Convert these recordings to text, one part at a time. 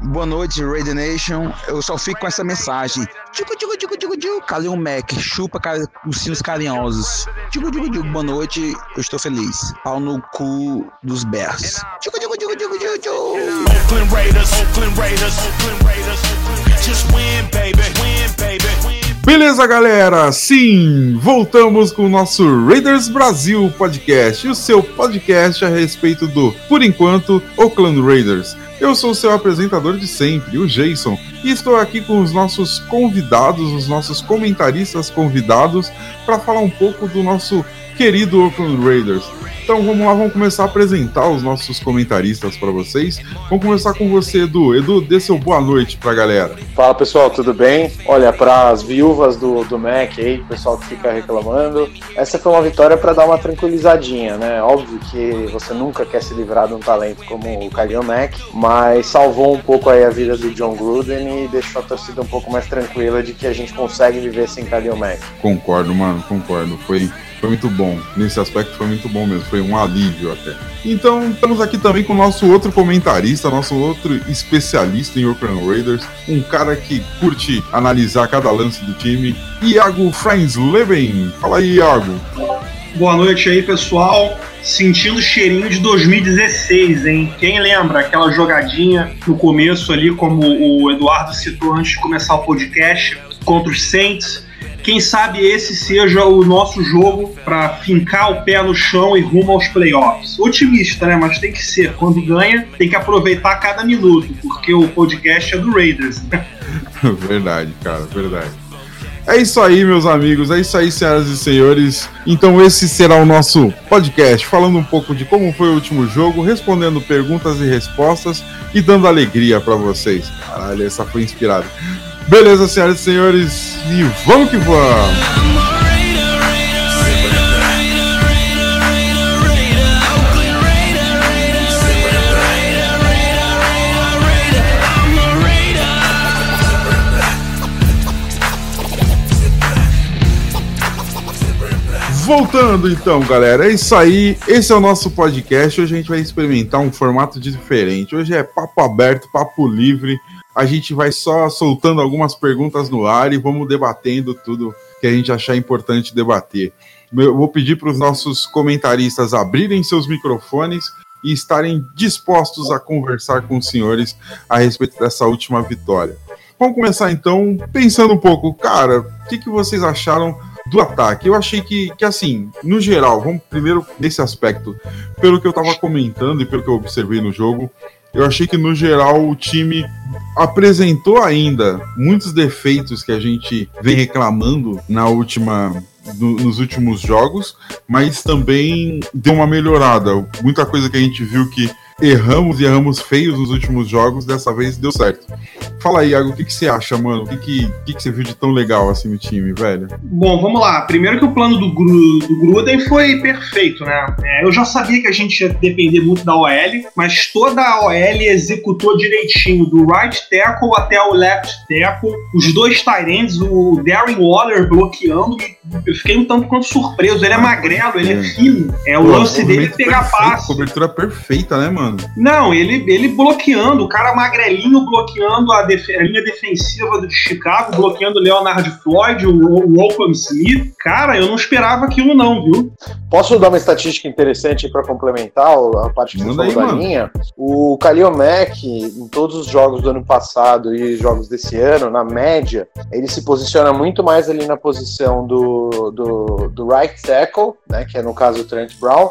Boa noite, Radio Nation. Eu só fico com essa mensagem. Digo, digo, digo, digo, digo. Calil Mac, chupa os sinos carinhosos. Digo, digo, digo, boa noite. Eu estou feliz. Pau no cu dos Bears. Digo, digo, digo, digo, digo, digo. Oakland Raiders, Oakland Raiders, Oakland Raiders. Just win, baby, win, baby. Beleza, galera? Sim, voltamos com o nosso Raiders Brasil podcast, o seu podcast a respeito do, por enquanto, Oakland Raiders. Eu sou o seu apresentador de sempre, o Jason, e estou aqui com os nossos convidados, os nossos comentaristas convidados, para falar um pouco do nosso querido Oakland Raiders. Então vamos lá, vamos começar a apresentar os nossos comentaristas para vocês. Vamos começar com você, Edu. Edu, dê seu boa noite para a galera. Fala pessoal, tudo bem? Olha, para as viúvas do, do Mac aí, pessoal que fica reclamando, essa foi uma vitória para dar uma tranquilizadinha, né? Óbvio que você nunca quer se livrar de um talento como o Khalil Mack, mas salvou um pouco aí a vida do John Gruden e deixou a torcida um pouco mais tranquila de que a gente consegue viver sem Khalil Mack. Concordo, mano, concordo. Foi foi muito bom. Nesse aspecto foi muito bom mesmo. Foi um alívio até. Então, estamos aqui também com o nosso outro comentarista, nosso outro especialista em Oakland Raiders, um cara que curte analisar cada lance do time, Iago Leben. Fala aí, Iago. Boa noite aí, pessoal. Sentindo cheirinho de 2016, hein? Quem lembra aquela jogadinha no começo ali, como o Eduardo citou antes de começar o podcast, contra os Saints? Quem sabe esse seja o nosso jogo para fincar o pé no chão e rumo aos playoffs. Otimista, né? Mas tem que ser. Quando ganha, tem que aproveitar cada minuto, porque o podcast é do Raiders. Né? verdade, cara, verdade. É isso aí, meus amigos. É isso aí, senhoras e senhores. Então, esse será o nosso podcast, falando um pouco de como foi o último jogo, respondendo perguntas e respostas e dando alegria para vocês. Caralho, essa foi inspirada. Beleza, senhoras e senhores, e vamos que vamos! Voltando então, galera, é isso aí. Esse é o nosso podcast. Hoje a gente vai experimentar um formato diferente. Hoje é papo aberto, papo livre a gente vai só soltando algumas perguntas no ar e vamos debatendo tudo que a gente achar importante debater. Eu vou pedir para os nossos comentaristas abrirem seus microfones e estarem dispostos a conversar com os senhores a respeito dessa última vitória. Vamos começar então pensando um pouco, cara, o que, que vocês acharam do ataque? Eu achei que, que, assim, no geral, vamos primeiro nesse aspecto, pelo que eu estava comentando e pelo que eu observei no jogo, eu achei que no geral o time apresentou ainda muitos defeitos que a gente vem reclamando na última no, nos últimos jogos, mas também deu uma melhorada. Muita coisa que a gente viu que erramos e erramos feios nos últimos jogos, dessa vez deu certo. Fala aí, Iago, o que, que você acha, mano? O que, que, que, que você viu de tão legal assim no time, velho? Bom, vamos lá. Primeiro que o plano do, Gru, do Gruden foi perfeito, né? É, eu já sabia que a gente ia depender muito da OL, mas toda a OL executou direitinho, do right tackle até o left tackle. Os dois Tyrants, o Darren Waller bloqueando, eu fiquei um tanto quanto surpreso. Ele é magrelo, ele é, é fino. É, o Pô, lance dele é pegar perfeito, passe. Cobertura perfeita, né, mano? Não, ele, ele bloqueando, o cara magrelinho bloqueando a, def a linha defensiva do Chicago, bloqueando o Leonard Floyd, o, o Oakland Smith. Cara, eu não esperava aquilo não, viu? Posso dar uma estatística interessante para complementar a parte que você falou da linha? O Khalil Mack, em todos os jogos do ano passado e jogos desse ano, na média, ele se posiciona muito mais ali na posição do, do, do right tackle, né, que é no caso o Trent Brown,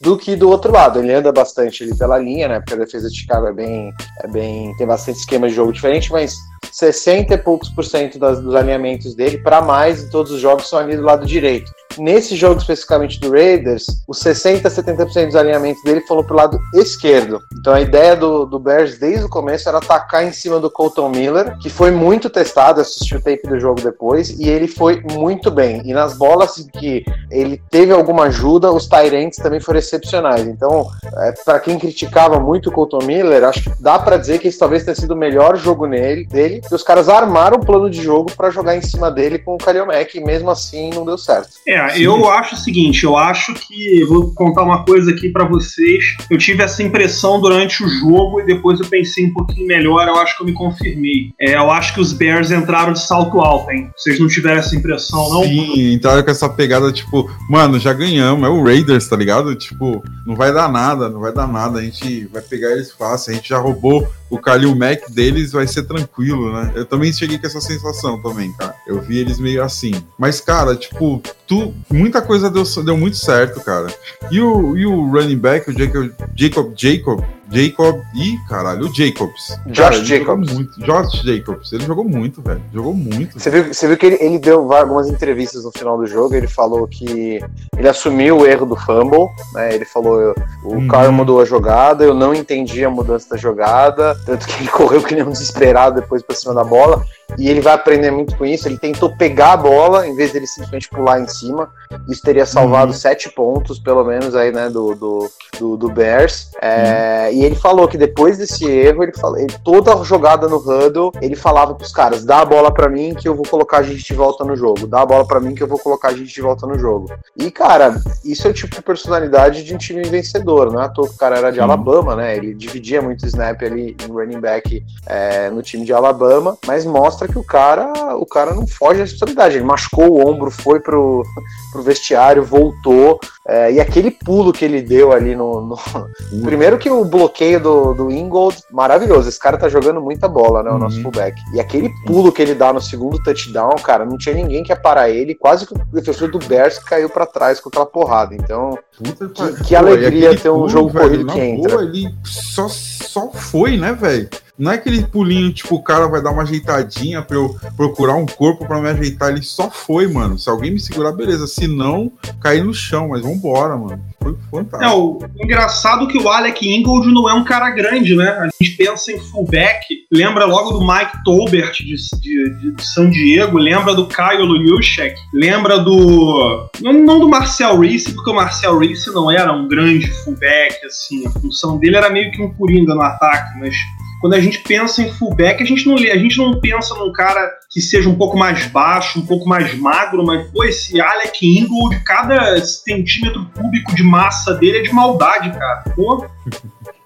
do que do outro lado. Ele anda bastante ali pela linha, né? Porque a defesa de Chicago é bem, é bem tem bastante esquema de jogo diferente, mas 60 e poucos por cento das, dos alinhamentos dele, para mais de todos os jogos, são ali do lado direito. Nesse jogo especificamente do Raiders, os 60, 70% dos alinhamentos dele foram pro lado esquerdo. Então a ideia do, do Bears desde o começo era atacar em cima do Colton Miller, que foi muito testado, assisti o tape do jogo depois, e ele foi muito bem. E nas bolas que ele teve alguma ajuda, os Tyrants também foram excepcionais. Então, é, para quem criticava muito o Colton Miller, acho que dá para dizer que esse talvez tenha sido o melhor jogo nele, dele, que os caras armaram um plano de jogo para jogar em cima dele com o Kalil Mack, e mesmo assim não deu certo. É, Sim. eu acho o seguinte, eu acho que vou contar uma coisa aqui para vocês. Eu tive essa impressão durante o jogo e depois eu pensei um pouquinho melhor, eu acho que eu me confirmei. É, eu acho que os Bears entraram de salto alto, hein? Vocês não tiveram essa impressão, não? Sim, entraram com essa pegada, tipo, mano, já ganhamos, é o Raiders, tá ligado? Tipo, não vai dar nada, não vai dar nada, a gente vai pegar eles fácil, a gente já roubou o Kalil Mac deles, vai ser tranquilo, né? Eu também cheguei com essa sensação também, cara. Eu vi eles meio assim. Mas, cara, tipo, tu, muita coisa deu, deu muito certo, cara. E o, e o running back, o Jacob, Jacob, Jacob Jacob e, caralho, o Jacobs. Josh cara, Jacobs. Muito, Josh Jacobs. Ele jogou muito, velho. Jogou muito. Você viu, você viu que ele, ele, deu algumas entrevistas no final do jogo. Ele falou que ele assumiu o erro do fumble. Né? Ele falou: o hum. Carl mudou a jogada, eu não entendi a mudança da jogada. Tanto que ele correu que nem um desesperado depois pra cima da bola e ele vai aprender muito com isso. Ele tentou pegar a bola em vez dele simplesmente pular em cima. Isso teria salvado uhum. sete pontos, pelo menos, aí, né, do, do, do, do Bears. É, uhum. E ele falou que depois desse erro, ele falou, ele, toda jogada no huddle, ele falava pros caras: dá a bola para mim que eu vou colocar a gente de volta no jogo. Dá a bola para mim que eu vou colocar a gente de volta no jogo. E, cara, isso é o tipo de personalidade de um time vencedor, não é à toa que o cara era de. Alabama, né? Ele dividia muito snap ali em running back é, no time de Alabama, mas mostra mostra que o cara, o cara não foge da responsabilidade. Ele machucou o ombro, foi pro, pro vestiário, voltou. É, e aquele pulo que ele deu ali no. no... Primeiro que o bloqueio do, do Ingold, maravilhoso. Esse cara tá jogando muita bola, né? O uhum. nosso fullback. E aquele pulo que ele dá no segundo touchdown, cara, não tinha ninguém que ia parar ele. Quase que o defensor do Bears caiu para trás com aquela porrada. Então, Puta que, que alegria ter um pulo, jogo velho, corrido que entra. Boa, ele só, só foi, né, velho? Não é aquele pulinho, tipo, o cara vai dar uma ajeitadinha pra eu procurar um corpo para me ajeitar. Ele só foi, mano. Se alguém me segurar, beleza. Se não, cair no chão. Mas vambora, mano. Foi fantástico. É, o engraçado é que o Alec Ingold não é um cara grande, né? A gente pensa em fullback, lembra logo do Mike Tolbert de, de, de San Diego, lembra do Kyle Lushek, lembra do. Não, não do Marcel Reese, porque o Marcel Reese não era um grande fullback, assim. A função dele era meio que um coringa no ataque, mas quando a gente pensa em fullback, a gente não a gente não pensa num cara que seja um pouco mais baixo, um pouco mais magro, mas pô, esse Alec Ingold, cada centímetro cúbico de massa dele é de maldade, cara. Pô.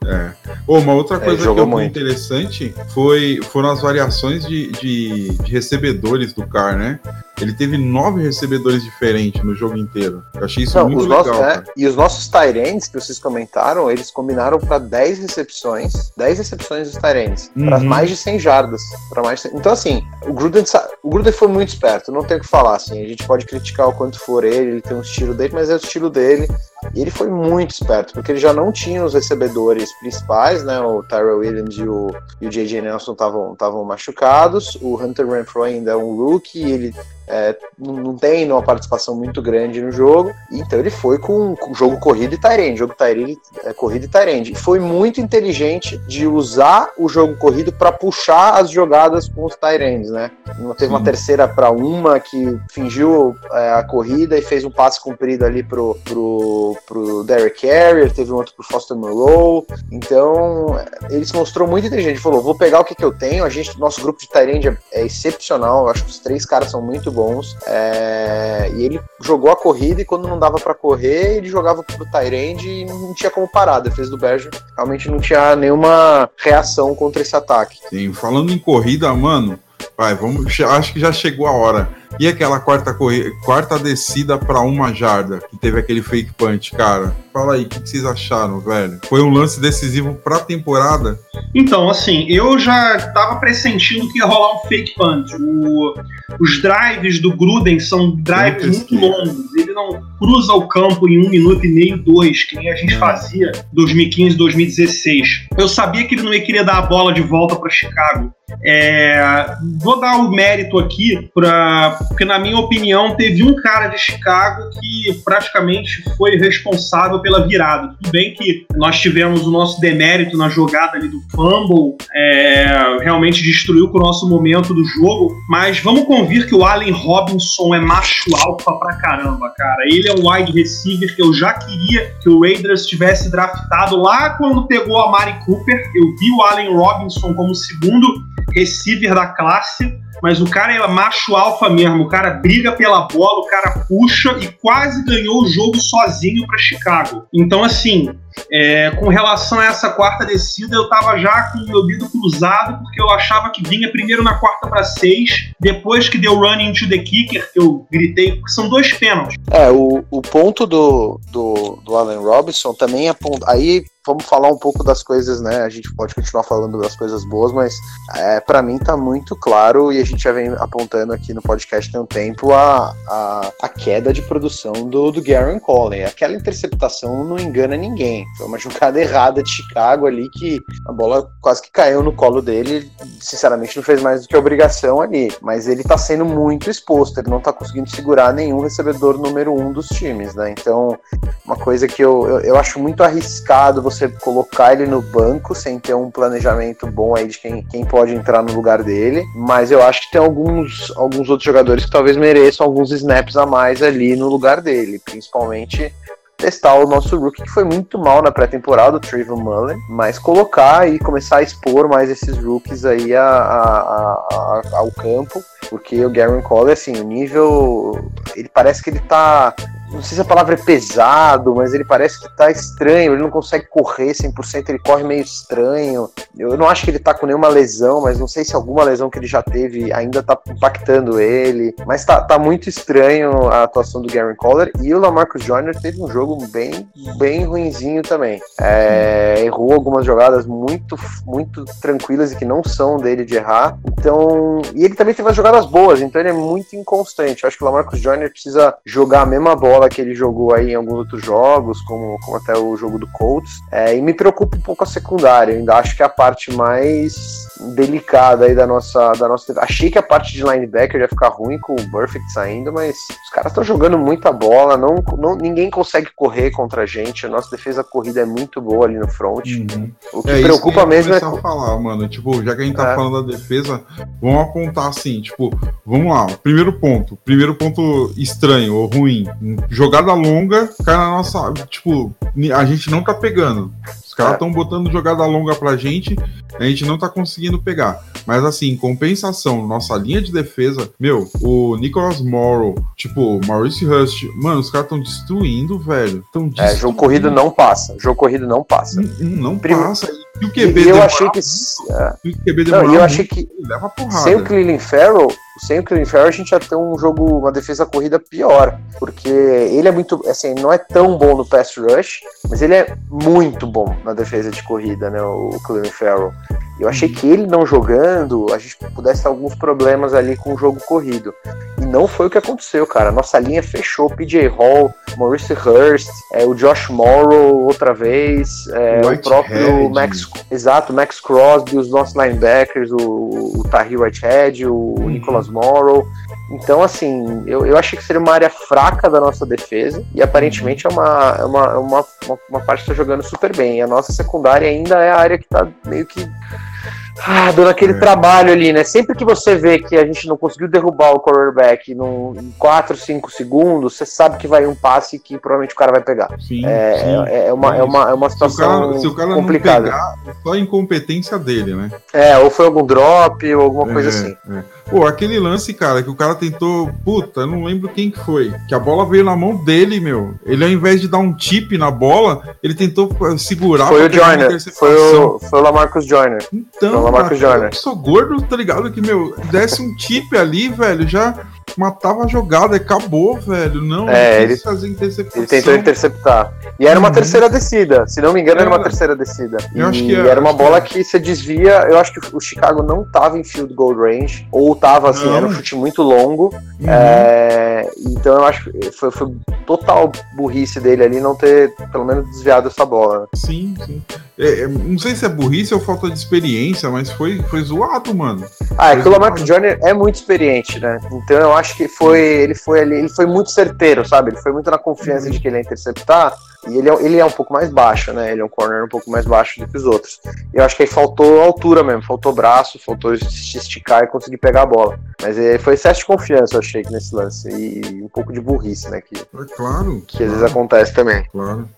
É. Oh, uma outra é, coisa é, que eu muito interessante foi, foram as variações de, de, de, recebedores do Car, né? Ele teve nove recebedores diferentes no jogo inteiro. Eu achei isso Não, muito legal. Nossos, é, e os nossos Tyrants, que vocês comentaram, eles combinaram para 10 recepções, 10 recepções dos Tyrants, uhum. para mais de 100 jardas. mais 100... Então, assim, o Gruden, o Gruden foi muito esperto, não tem o que falar. Assim, a gente pode criticar o quanto for ele, ele tem um estilo dele, mas é o estilo dele. E ele foi muito esperto, porque ele já não tinha os recebedores principais, né? O Tyrell Williams e o, e o J.J. Nelson estavam machucados. O Hunter Renfro ainda é um rookie, ele é, não tem uma participação muito grande no jogo, então ele foi com, com jogo corrido e Tyrande, jogo Tyrande, é, corrido e Tyrande. Foi muito inteligente de usar o jogo corrido para puxar as jogadas com os Tyrands, né? Teve uma terceira para uma que fingiu é, a corrida e fez um passe comprido ali pro, pro, pro Derek Carrier, teve um outro pro Foster Moreau. Então, ele se mostrou muito inteligente. Falou: vou pegar o que, que eu tenho. A gente, nosso grupo de Tyrande é, é excepcional. Eu acho que os três caras são muito bons. É, e ele jogou a corrida e quando não dava para correr, ele jogava pro Tyrande e não tinha como parar. A defesa do Berger realmente não tinha nenhuma reação contra esse ataque. Sim, falando em corrida, mano, vai, vamos, acho que já chegou a hora. E aquela quarta, corrida, quarta descida para uma jarda, que teve aquele fake punch, cara? Fala aí, o que, que, vocês acharam, velho? Foi um lance decisivo pra temporada? Então, assim, eu já tava pressentindo que ia rolar um fake punch. O, os drives do Gruden são drives muito longos. Ele não cruza o campo em um minuto e meio, dois, que nem a gente é. fazia 2015, 2016. Eu sabia que ele não ia querer dar a bola de volta para Chicago. É, vou dar o mérito aqui para porque na minha opinião teve um cara de Chicago que praticamente foi responsável pela virada. Tudo bem que nós tivemos o nosso demérito na jogada ali do fumble, é, realmente destruiu com o nosso momento do jogo, mas vamos convir que o Allen Robinson é macho alfa pra caramba, cara. Ele é um wide receiver que eu já queria que o Raiders tivesse draftado lá quando pegou a Mari Cooper. Eu vi o Allen Robinson como segundo receiver da classe, mas o cara é macho alfa mesmo. O cara briga pela bola, o cara puxa e quase ganhou o jogo sozinho para Chicago. Então, assim, é, com relação a essa quarta descida, eu tava já com o meu dedo cruzado, porque eu achava que vinha primeiro na quarta para seis, depois que deu running to the kicker, que eu gritei, porque são dois pênaltis. É, o, o ponto do, do, do Allen Robinson também é. Aí vamos falar um pouco das coisas, né? A gente pode continuar falando das coisas boas, mas é, para mim tá muito claro e a gente já vem apontando aqui no podcast tem um tempo a, a, a queda de produção do, do Garen Collin. Aquela interceptação não engana ninguém. Foi uma jogada errada de Chicago ali que a bola quase que caiu no colo dele. Sinceramente, não fez mais do que obrigação ali. Mas ele tá sendo muito exposto, ele não tá conseguindo segurar nenhum recebedor número um dos times, né? Então, uma coisa que eu, eu, eu acho muito arriscado você você colocar ele no banco sem ter um planejamento bom aí de quem, quem pode entrar no lugar dele. Mas eu acho que tem alguns, alguns outros jogadores que talvez mereçam alguns snaps a mais ali no lugar dele, principalmente testar o nosso rookie que foi muito mal na pré-temporada, o Trevor Mullen, mas colocar e começar a expor mais esses rookies aí a, a, a, ao campo, porque o Garen Cole, assim, o nível, ele parece que ele tá não sei se a palavra é pesado, mas ele parece que tá estranho, ele não consegue correr 100%, ele corre meio estranho. Eu não acho que ele tá com nenhuma lesão, mas não sei se alguma lesão que ele já teve ainda tá impactando ele. Mas tá, tá muito estranho a atuação do Gary Coller e o Lamarcus Joyner teve um jogo bem, bem ruinzinho também. É, errou algumas jogadas muito, muito tranquilas e que não são dele de errar. Então, e ele também teve as jogadas boas, então ele é muito inconstante. Eu acho que o Lamarcus Joyner precisa jogar a mesma bola que ele jogou aí em alguns outros jogos, como, como até o jogo do Colts. É, e me preocupa um pouco a secundária. Eu ainda acho que é a parte mais delicada aí da nossa, da nossa. Achei que a parte de linebacker ia ficar ruim com o Perfect saindo, mas os caras estão jogando muita bola, não, não, ninguém consegue correr contra a gente. A nossa defesa corrida é muito boa ali no front. Uhum. O que é preocupa que mesmo é. a falar, mano. Tipo, já que a gente tá é. falando da defesa, vamos apontar assim, tipo, vamos lá. Primeiro ponto. Primeiro ponto estranho ou ruim. Jogada longa, cai na nossa. Tipo, a gente não tá pegando caras estão é. botando jogada longa pra gente, a gente não tá conseguindo pegar. Mas assim, compensação, nossa linha de defesa, meu, o Nicholas Morrow, tipo, Maurice Hurst, mano, os caras estão destruindo, velho. Tão destruindo. É, jogo corrido não passa. Jogo corrido não passa. Não, não Prime... passa. E o QB e eu achei que. É... E o QB não, eu achei que. Leva porrada. Sem o Cleveland Farrell, sem o Clean Farrell a gente ia ter um jogo, uma defesa corrida pior, porque ele é muito, assim, não é tão bom no pass rush, mas ele é muito bom na defesa de corrida, né, o Clean Farrell. Eu achei que ele não jogando, a gente pudesse ter alguns problemas ali com o jogo corrido. Não foi o que aconteceu, cara. Nossa linha fechou. PJ Hall, Maurice Hurst, é, o Josh Morrow outra vez, é, o próprio Head. Max. Exato, Max Crosby, os nossos linebackers, o, o Tahir Whitehead, o uhum. Nicholas Morrow. Então, assim, eu, eu achei que seria uma área fraca da nossa defesa e aparentemente é uma, é uma, é uma, uma, uma parte que está jogando super bem. E a nossa secundária ainda é a área que está meio que ah, dando aquele é. trabalho ali, né? Sempre que você vê que a gente não conseguiu derrubar o quarterback num, em 4, 5 segundos, você sabe que vai um passe que provavelmente o cara vai pegar. Sim, é, sim. é, é uma, é, uma, é uma situação se o cara, se o cara complicada. Não pegar, é só a incompetência dele, né? É, ou foi algum drop ou alguma coisa é, assim. É. Pô, aquele lance, cara, que o cara tentou. Puta, eu não lembro quem que foi. Que a bola veio na mão dele, meu. Ele, ao invés de dar um tip na bola, ele tentou eh, segurar. Foi o Joyner. Foi o, foi o Lamarcus Joyner. Então, eu sou gordo, tá ligado? Que, meu, desse um tip ali, velho, já matava a jogada acabou, velho. Não, é, ele, ele tentou interceptar. E era uma uhum. terceira descida, se não me engano, era, era uma terceira descida. Eu e acho que era, era uma bola que... você desvia. Eu acho que o Chicago não tava em field goal range, ou tava assim, não. era um chute muito longo. Uhum. É, então eu acho que foi, foi total burrice dele ali não ter, pelo menos, desviado essa bola. Sim, sim. É, é, não sei se é burrice ou falta de experiência, mas foi, foi zoado, mano. Ah, é que o Lamar Johnny é muito experiente, né? Então eu acho que foi. Ele foi ali, ele foi muito certeiro, sabe? Ele foi muito na confiança de que ele ia interceptar. E ele é, ele é um pouco mais baixo, né? Ele é um corner um pouco mais baixo do que os outros. Eu acho que aí faltou altura mesmo, faltou braço, faltou se esticar e conseguir pegar a bola. Mas é, foi excesso de confiança, eu achei, nesse lance. E um pouco de burrice, né? Que, é claro. Que claro. às vezes acontece também. Claro.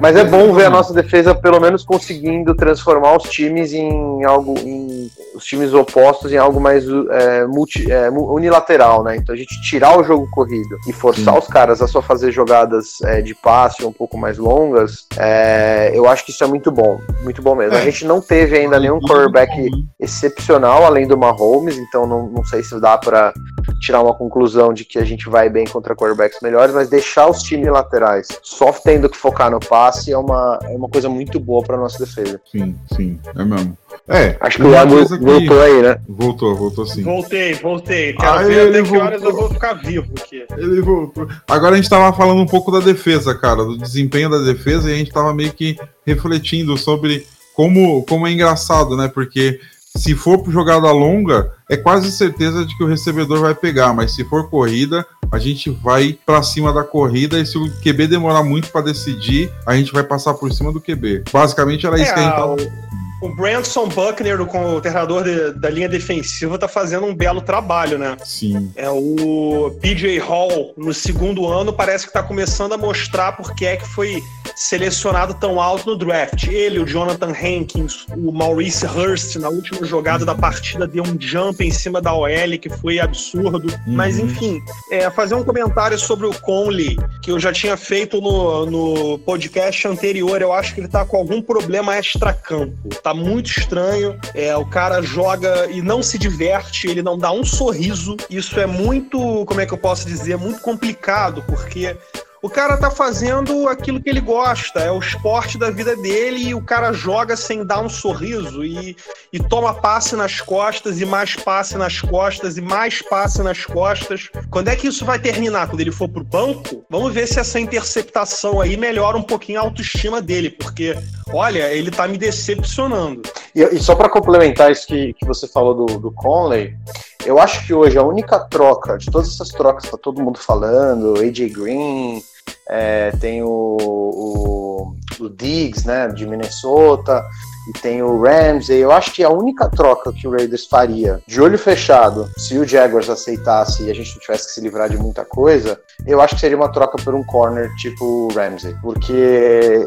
Mas é bom ver a nossa defesa pelo menos conseguindo transformar os times em algo. em os times opostos em algo mais é, multi, é, unilateral, né? Então a gente tirar o jogo corrido e forçar Sim. os caras a só fazer jogadas é, de passe um pouco mais longas, é, eu acho que isso é muito bom, muito bom mesmo. A é. gente não teve ainda nenhum quarterback excepcional além do Mahomes, então não, não sei se dá para tirar uma conclusão de que a gente vai bem contra quarterbacks melhores, mas deixar os times laterais só tendo que focar no passe é uma, é uma coisa muito boa para nossa defesa. Sim, sim, é mesmo. É, acho que o Iago voltou aí, né? Voltou, voltou sim. Voltei, voltei. Quero ah, ver até que horas eu vou ficar vivo aqui. Ele voltou. Agora a gente tava falando um pouco da defesa, cara, do desempenho da defesa, e a gente tava meio que refletindo sobre como, como é engraçado, né? Porque se for jogada longa, é quase certeza de que o recebedor vai pegar, mas se for corrida, a gente vai para cima da corrida e se o QB demorar muito para decidir, a gente vai passar por cima do QB. Basicamente era isso é, que a gente tava... O Brandon Buckner, o treinador de, da linha defensiva, tá fazendo um belo trabalho, né? Sim. É o PJ Hall, no segundo ano, parece que tá começando a mostrar porque é que foi selecionado tão alto no draft. Ele, o Jonathan Hankins, o Maurice Hurst, na última jogada da partida, deu um jump em cima da OL que foi absurdo. Uhum. Mas, enfim, é, fazer um comentário sobre o Conley, que eu já tinha feito no, no podcast anterior. Eu acho que ele tá com algum problema extra-campo. Tá muito estranho. É, o cara joga e não se diverte, ele não dá um sorriso. Isso é muito, como é que eu posso dizer, muito complicado, porque o cara tá fazendo aquilo que ele gosta, é o esporte da vida dele e o cara joga sem dar um sorriso e, e toma passe nas costas e mais passe nas costas e mais passe nas costas. Quando é que isso vai terminar? Quando ele for pro banco? Vamos ver se essa interceptação aí melhora um pouquinho a autoestima dele, porque, olha, ele tá me decepcionando. E, e só para complementar isso que, que você falou do, do Conley, eu acho que hoje a única troca, de todas essas trocas que tá todo mundo falando, AJ Green, é, tem o, o, o, Diggs, né, de Minnesota, e tem o Ramsey. Eu acho que a única troca que o Raiders faria, de olho fechado, se o Jaguars aceitasse e a gente tivesse que se livrar de muita coisa, eu acho que seria uma troca por um corner tipo Ramsey, porque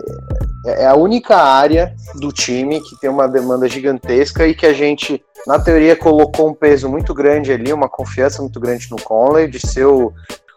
é a única área do time que tem uma demanda gigantesca e que a gente, na teoria, colocou um peso muito grande ali, uma confiança muito grande no Conley, de ser o,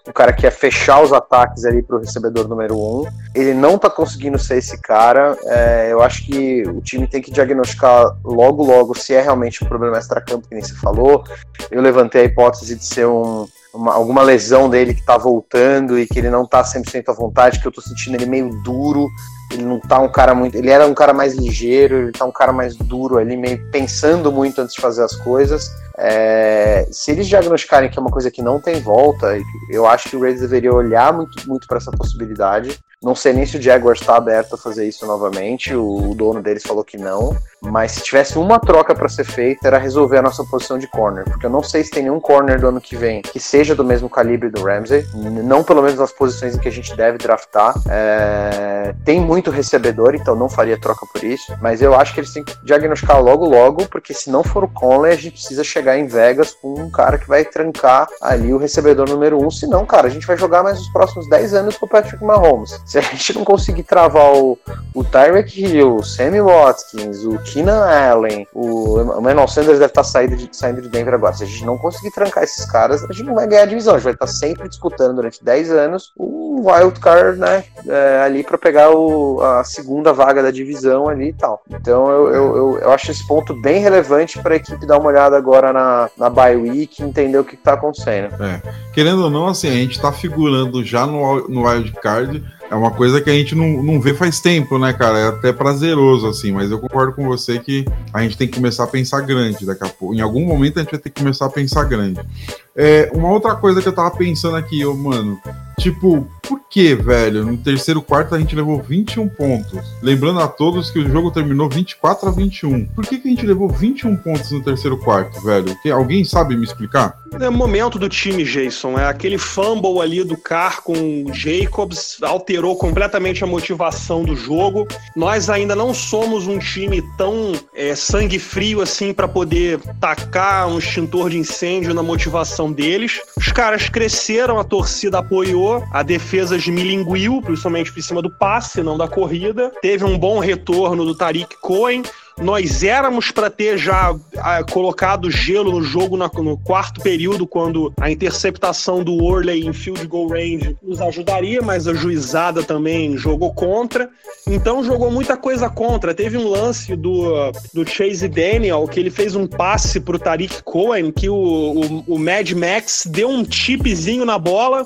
o cara que é fechar os ataques ali para o recebedor número um. Ele não está conseguindo ser esse cara. É, eu acho que o time tem que diagnosticar logo, logo se é realmente um problema extra-campo, que nem se falou. Eu levantei a hipótese de ser um uma, alguma lesão dele que tá voltando e que ele não tá 100% à vontade, que eu tô sentindo ele meio duro, ele não tá um cara muito. Ele era um cara mais ligeiro, ele tá um cara mais duro ali, meio pensando muito antes de fazer as coisas. É, se eles diagnosticarem que é uma coisa que não tem volta, eu acho que o Raiders deveria olhar muito, muito para essa possibilidade. Não sei nem se o Jaguars está aberto a fazer isso novamente, o, o dono deles falou que não. Mas se tivesse uma troca para ser feita, era resolver a nossa posição de corner. Porque eu não sei se tem nenhum corner do ano que vem que seja do mesmo calibre do Ramsey. Não pelo menos nas posições em que a gente deve draftar. É... Tem muito recebedor, então não faria troca por isso. Mas eu acho que eles têm que diagnosticar logo, logo, porque se não for o Conley, a gente precisa chegar em Vegas com um cara que vai trancar ali o recebedor número um. Senão, cara, a gente vai jogar mais os próximos 10 anos com o Patrick Mahomes. Se a gente não conseguir travar o, o Tyreek Hill, o Sammy Watkins, o Keenan Allen, o Emmanuel Sanders deve estar saindo de, saindo de Denver agora. Se a gente não conseguir trancar esses caras, a gente não vai ganhar a divisão. A gente vai estar sempre disputando durante 10 anos o wild card, né? É, ali para pegar o, a segunda vaga da divisão ali e tal. Então eu, eu, eu, eu acho esse ponto bem relevante para a equipe dar uma olhada agora na, na bye week e entender o que, está acontecendo. É. Querendo ou não, assim, a gente está figurando já no, no wild card é uma coisa que a gente não, não vê faz tempo, né, cara? É até prazeroso, assim, mas eu concordo com você que a gente tem que começar a pensar grande daqui a pouco. Em algum momento a gente vai ter que começar a pensar grande. É, uma outra coisa que eu tava pensando aqui, eu, mano, tipo, por que, velho, no terceiro quarto a gente levou 21 pontos? Lembrando a todos que o jogo terminou 24 a 21. Por que, que a gente levou 21 pontos no terceiro quarto, velho? Que, alguém sabe me explicar? É momento do time, Jason. É aquele fumble ali do Carr com o Jacobs alterou completamente a motivação do jogo. Nós ainda não somos um time tão é, sangue frio assim para poder tacar um extintor de incêndio na motivação deles. Os caras cresceram, a torcida apoiou, a defesa esmilinguiu, principalmente por cima do passe, não da corrida. Teve um bom retorno do Tariq Cohen. nós éramos para ter já a, colocado gelo no jogo na, no quarto período, quando a interceptação do Worley em field goal range nos ajudaria, mas a juizada também jogou contra. Então jogou muita coisa contra. Teve um lance do, do Chase Daniel que ele fez um passe pro Tariq Cohen que o, o, o Mad Max deu um chipzinho na bola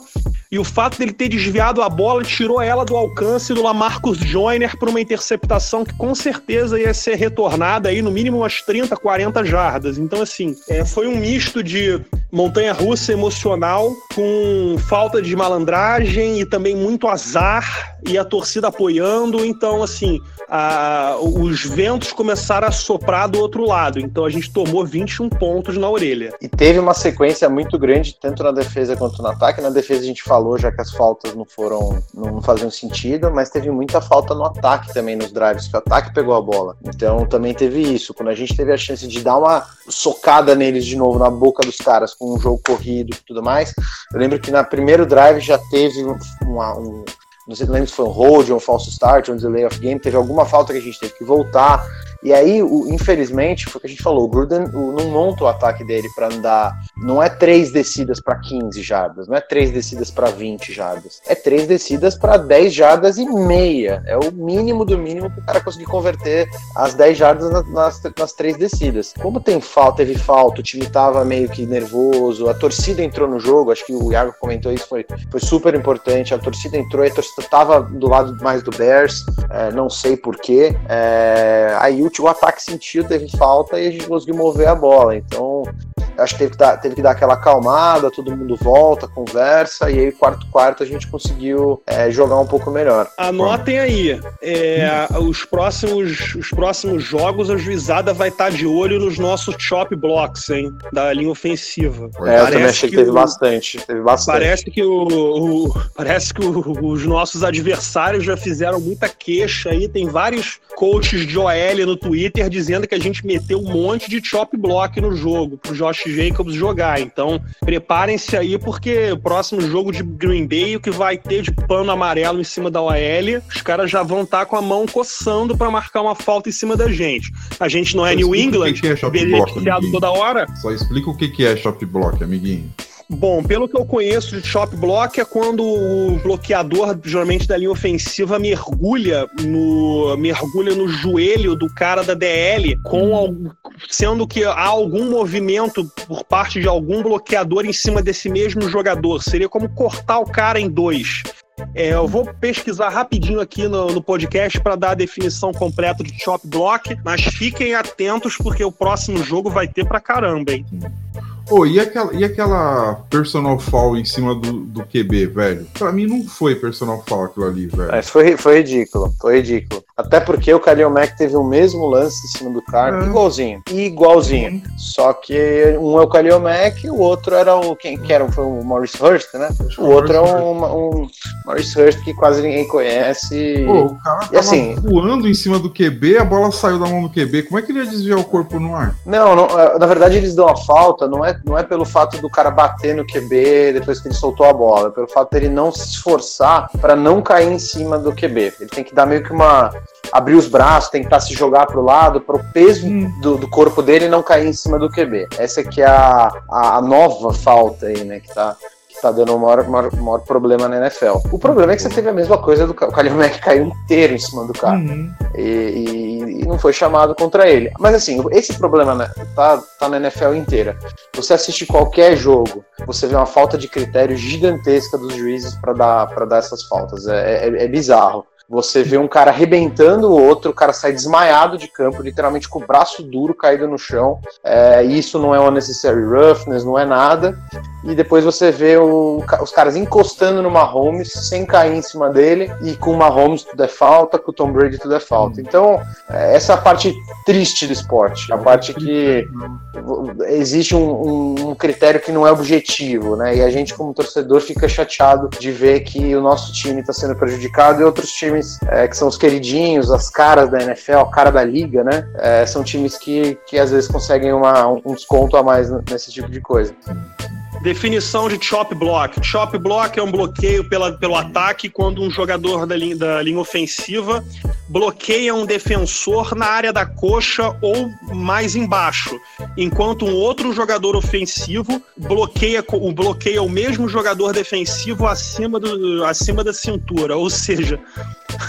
e o fato dele ter desviado a bola tirou ela do alcance do Lamarcus Joyner para uma interceptação que com certeza ia ser retornada aí no mínimo umas 30, 40 jardas. Então, assim, é, foi um misto de montanha russa emocional com falta de malandragem e também muito azar e a torcida apoiando. Então, assim, a, os ventos começaram a soprar do outro lado. Então a gente tomou 21 pontos na orelha. E teve uma sequência muito grande, tanto na defesa quanto no ataque. Na defesa a gente falou já que as faltas não foram, não faziam sentido, mas teve muita falta no ataque também, nos drives, que o ataque pegou a bola. Então também teve isso. Quando a gente teve a chance de dar uma socada neles de novo, na boca dos caras, com um jogo corrido e tudo mais, eu lembro que na primeiro drive já teve uma, um não sei, se foi um hold, um falso start, um delay of game, teve alguma falta que a gente teve que voltar. E aí, o, infelizmente, foi o que a gente falou, o Gruden o, não monta o ataque dele para andar. Não é três descidas para 15 jardas, não é três descidas para 20 jardas. É três descidas para 10 jardas e meia. É o mínimo do mínimo para o cara conseguir converter as 10 jardas nas, nas, nas, três descidas. Como tem falta, teve falta, o time tava meio que nervoso, a torcida entrou no jogo, acho que o Iago comentou isso, foi, foi super importante. A torcida entrou e a torcida tava do lado mais do Bears, é, não sei porquê. É, aí o, o ataque sentiu, teve falta e a gente conseguiu mover a bola. Então, acho que teve que, dar, teve que dar aquela acalmada, todo mundo volta, conversa, e aí quarto quarto a gente conseguiu é, jogar um pouco melhor. Anotem aí, é, os, próximos, os próximos jogos a juizada vai estar de olho nos nossos chop blocks, hein, da linha ofensiva. É, eu também achei que, que teve o, bastante, teve bastante. Parece que, o, o parece que o, os nossos adversários já fizeram muita queixa aí, tem vários coaches de OL no Twitter dizendo que a gente meteu um monte de chop block no jogo pro Josh Jacobs jogar. Então, preparem-se aí, porque o próximo jogo de Green Bay, o que vai ter de pano amarelo em cima da OL, os caras já vão estar tá com a mão coçando para marcar uma falta em cima da gente. A gente não é New England, que, que é beneficiado toda hora. Só explica o que é shop block, amiguinho. Bom, pelo que eu conheço de chop block é quando o bloqueador, geralmente da linha ofensiva, mergulha no mergulha no joelho do cara da DL, com sendo que há algum movimento por parte de algum bloqueador em cima desse mesmo jogador. Seria como cortar o cara em dois. É, eu vou pesquisar rapidinho aqui no, no podcast para dar a definição completa de chop block, mas fiquem atentos porque o próximo jogo vai ter pra caramba, hein? Pô, e aquela, e aquela personal fall em cima do, do QB, velho? Pra mim não foi personal fall aquilo ali, velho. Mas foi, foi ridículo, foi ridículo. Até porque o Kalil Mack teve o mesmo lance em cima do cara, é. igualzinho. Igualzinho. Só que um é o Kalil Mack e o outro era o. Quem que era? Foi o Maurice Hurst, né? O outro é um, um Maurice Hurst que quase ninguém conhece. Pô, o cara e, tava assim, voando em cima do QB, a bola saiu da mão do QB. Como é que ele ia desviar o corpo no ar? Não, não na verdade eles dão a falta, não é não é pelo fato do cara bater no QB depois que ele soltou a bola, é pelo fato dele não se esforçar para não cair em cima do QB. Ele tem que dar meio que uma abrir os braços, tentar se jogar para o lado, para o peso hum. do, do, corpo dele não cair em cima do QB. Essa que é a, a, a nova falta aí, né, que tá tá dando o maior, maior, maior, problema na NFL. O problema é que você teve a mesma coisa do o Kalil Mack caiu inteiro em cima do cara uhum. e, e, e, não foi chamado contra ele. Mas assim, esse problema né, tá, tá na NFL inteira. Você assiste qualquer jogo, você vê uma falta de critério gigantesca dos juízes para dar, pra dar essas faltas. É, é, é bizarro. Você vê um cara arrebentando o outro, o cara sai desmaiado de campo, literalmente com o braço duro caído no chão. É, isso não é uma necessary roughness, não é nada. E depois você vê o, os caras encostando no Mahomes sem cair em cima dele, e com o Mahomes tudo é falta, com o Tom Brady tudo é falta. Então, é, essa é a parte triste do esporte, a parte que existe um, um, um critério que não é objetivo, né? E a gente, como torcedor, fica chateado de ver que o nosso time está sendo prejudicado e outros times times é, que são os queridinhos, as caras da NFL, a cara da liga, né? É, são times que, que às vezes conseguem uma, um desconto a mais nesse tipo de coisa. Definição de chop block. Chop block é um bloqueio pela, pelo ataque quando um jogador da linha, da linha ofensiva bloqueia um defensor na área da coxa ou mais embaixo, enquanto um outro jogador ofensivo bloqueia o bloqueia o mesmo jogador defensivo acima, do, acima da cintura. Ou seja,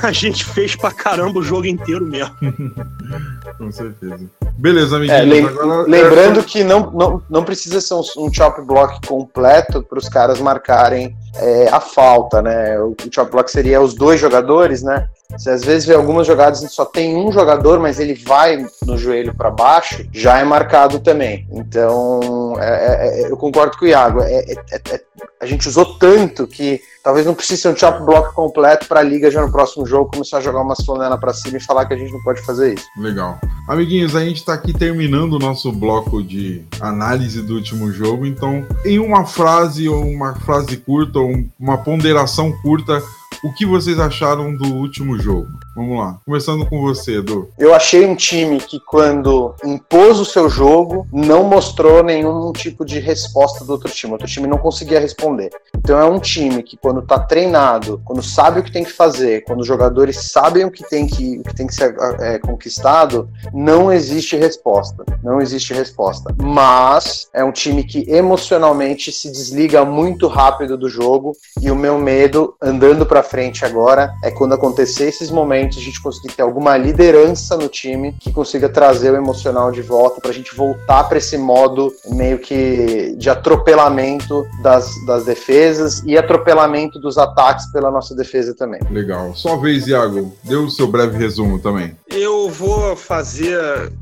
a gente fez pra caramba o jogo inteiro mesmo. Com certeza. Beleza, amiguinho. É, lem agora, lembrando que não, não, não precisa ser um, um chop block completo para os caras marcarem é, a falta, né? O, o chop block seria os dois jogadores, né? Você às vezes vê algumas jogadas só tem um jogador, mas ele vai no joelho para baixo, já é marcado também. Então, é, é, é eu concordo com o Iago. É, é, é, a gente usou tanto que talvez não precise ser um chop block completo para a liga já no próximo jogo começar a jogar umas flanela para cima e falar que a gente não pode fazer isso. Legal. Amiguinhos, a gente está aqui terminando o nosso bloco de análise do último jogo. Então, em uma frase ou uma frase curta ou uma ponderação curta o que vocês acharam do último jogo? Vamos lá. Começando com você, Edu. Eu achei um time que, quando impôs o seu jogo, não mostrou nenhum tipo de resposta do outro time. O outro time não conseguia responder. Então é um time que, quando tá treinado, quando sabe o que tem que fazer, quando os jogadores sabem o que tem que, o que, tem que ser é, conquistado, não existe resposta. Não existe resposta. Mas é um time que emocionalmente se desliga muito rápido do jogo. E o meu medo, andando para frente agora, é quando acontecer esses momentos a gente conseguir ter alguma liderança no time que consiga trazer o emocional de volta para a gente voltar para esse modo meio que de atropelamento das, das defesas e atropelamento dos ataques pela nossa defesa também. Legal. Só vez, Iago, dê o seu breve resumo também. Eu vou fazer,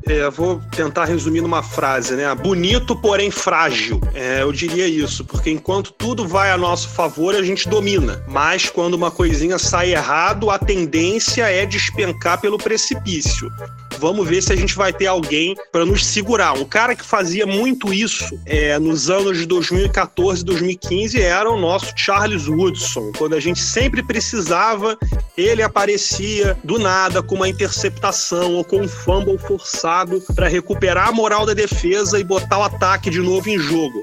é, vou tentar resumir numa frase, né? Bonito, porém frágil. É, eu diria isso, porque enquanto tudo vai a nosso favor, a gente domina. Mas quando uma coisinha sai errado, a tendência é despencar pelo precipício. Vamos ver se a gente vai ter alguém para nos segurar. Um cara que fazia muito isso é, nos anos de 2014 e 2015 era o nosso Charles Woodson. Quando a gente sempre precisava, ele aparecia do nada com uma interceptação ou com um fumble forçado para recuperar a moral da defesa e botar o ataque de novo em jogo.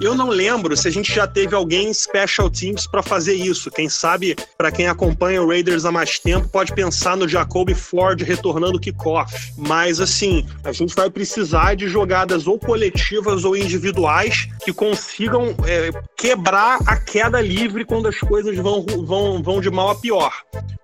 Eu não lembro se a gente já teve alguém em special teams para fazer isso. Quem sabe, para quem acompanha o Raiders há mais tempo, pode pensar no Jacoby Ford retornando o kickoff. Mas assim, a gente vai precisar de jogadas ou coletivas ou individuais que consigam é, quebrar a queda livre quando as coisas vão, vão, vão de mal a pior.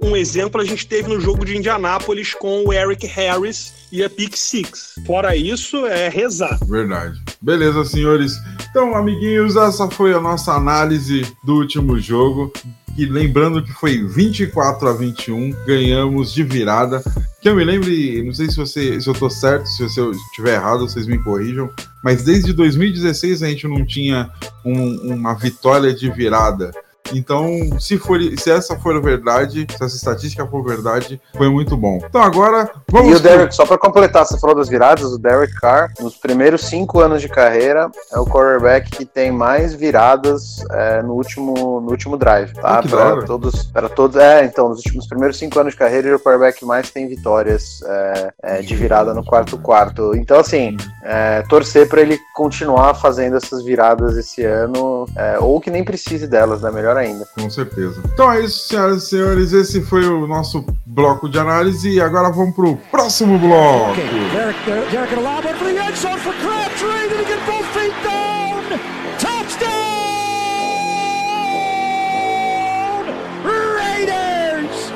Um exemplo a gente teve no jogo de Indianápolis com o Eric Harris e a Pick Six. Fora isso, é rezar. Verdade. Beleza, senhores. Então, amiguinhos, essa foi a nossa análise do último jogo. E lembrando que foi 24 a 21, ganhamos de virada. Que eu me lembre, não sei se você, se eu tô certo, se eu estiver errado, vocês me corrijam, mas desde 2016 a gente não tinha um, uma vitória de virada então, se, for, se essa for verdade, se essa estatística for verdade, foi muito bom. Então agora vamos. E o Derek, só para completar, você falou das viradas, o Derek Carr, nos primeiros cinco anos de carreira, é o quarterback que tem mais viradas é, no, último, no último drive, tá? Oh, para todos, para todos. É, então, nos últimos primeiros cinco anos de carreira, ele é o quarterback que mais tem vitórias é, é, de virada no quarto quarto. Então, assim, é, torcer para ele continuar fazendo essas viradas esse ano, é, ou que nem precise delas, né? Melhor ainda. Com certeza. Então é isso, senhoras e senhores. Esse foi o nosso bloco de análise. E agora vamos pro próximo bloco. Okay. Derek, Derek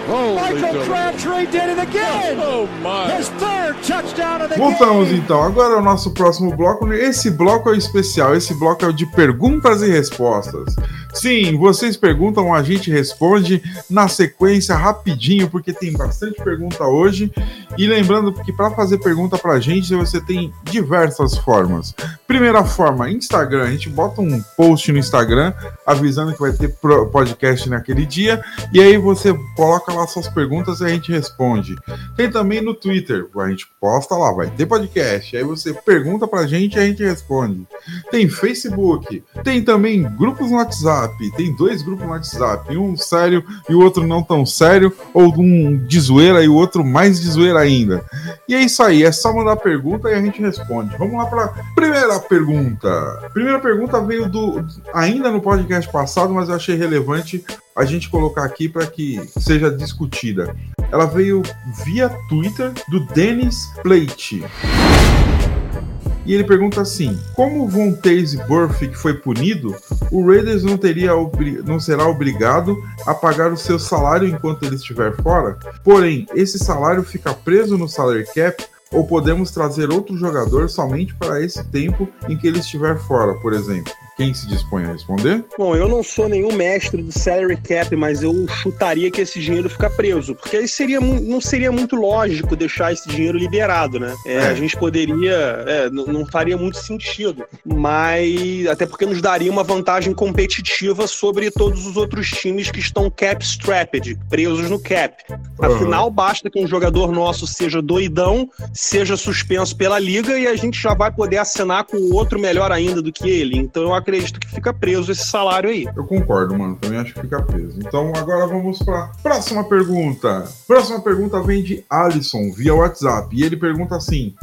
Michael Crabtree did it again. Oh, Voltamos então. Agora é o nosso próximo bloco. Esse bloco é especial. Esse bloco é o de perguntas e respostas. Sim, vocês perguntam, a gente responde na sequência rapidinho, porque tem bastante pergunta hoje. E lembrando que para fazer pergunta para a gente, você tem diversas formas. Primeira forma, Instagram. A gente bota um post no Instagram avisando que vai ter podcast naquele dia. E aí você coloca lá suas perguntas e a gente responde. Tem também no Twitter. A gente posta lá, vai ter podcast. Aí você pergunta para a gente e a gente responde. Tem Facebook. Tem também grupos no WhatsApp. WhatsApp. Tem dois grupos no WhatsApp, um sério e o outro não tão sério, ou um de zoeira e o outro mais de zoeira ainda. E é isso aí, é só mandar pergunta e a gente responde. Vamos lá para primeira pergunta. Primeira pergunta veio do ainda no podcast passado, mas eu achei relevante a gente colocar aqui para que seja discutida. Ela veio via Twitter do Dennis Plate. E ele pergunta assim: como Von Taze Burfict foi punido, o Raiders não, teria não será obrigado a pagar o seu salário enquanto ele estiver fora? Porém, esse salário fica preso no salary cap ou podemos trazer outro jogador somente para esse tempo em que ele estiver fora, por exemplo? Quem se dispõe a responder? Bom, eu não sou nenhum mestre do salary cap, mas eu chutaria que esse dinheiro fica preso, porque aí seria, não seria muito lógico deixar esse dinheiro liberado, né? É, é. A gente poderia, é, não faria muito sentido, mas até porque nos daria uma vantagem competitiva sobre todos os outros times que estão cap strapped, presos no cap. Afinal, uhum. basta que um jogador nosso seja doidão, seja suspenso pela liga e a gente já vai poder assinar com outro melhor ainda do que ele. Então eu acredito que fica preso esse salário aí. Eu concordo, mano. Também acho que fica preso. Então agora vamos para próxima pergunta. Próxima pergunta vem de Alisson via WhatsApp e ele pergunta assim: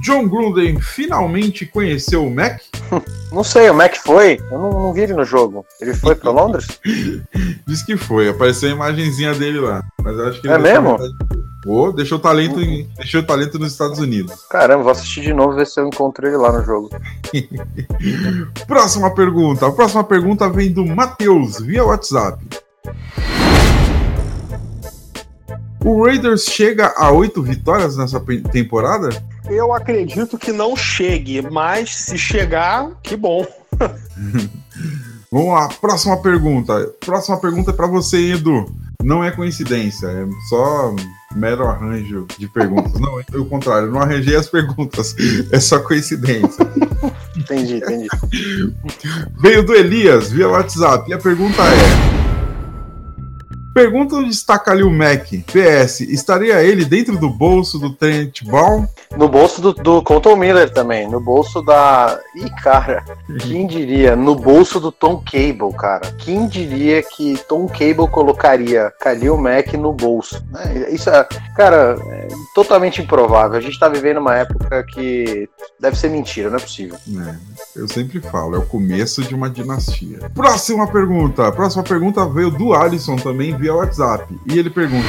John Gruden finalmente conheceu o Mac? Não sei, o Mac foi. Eu não, não vi ele no jogo. Ele foi para Londres? Diz que foi. Apareceu a imagenzinha dele lá. Mas acho que É mesmo? Pô, deixou o talento, em, deixou talento nos Estados Unidos. Caramba, vou assistir de novo ver se eu encontro ele lá no jogo. próxima pergunta. A próxima pergunta vem do Matheus, via WhatsApp. O Raiders chega a oito vitórias nessa temporada? Eu acredito que não chegue, mas se chegar, que bom. Vamos lá, próxima pergunta. Próxima pergunta é para você, Edu. Não é coincidência, é só mero arranjo de perguntas. Não, é o contrário, não arranjei as perguntas, é só coincidência. entendi, entendi. Veio do Elias via WhatsApp e a pergunta é. Pergunta onde está Kalil Mack. PS, estaria ele dentro do bolso do Trent Brown? No bolso do, do Colton Miller também. No bolso da. Ih, cara, quem diria? No bolso do Tom Cable, cara. Quem diria que Tom Cable colocaria Kalil Mack no bolso? É, isso é, cara, é totalmente improvável. A gente tá vivendo uma época que deve ser mentira, não é possível. É, eu sempre falo, é o começo de uma dinastia. Próxima pergunta. Próxima pergunta veio do Alisson também via WhatsApp. E ele pergunta: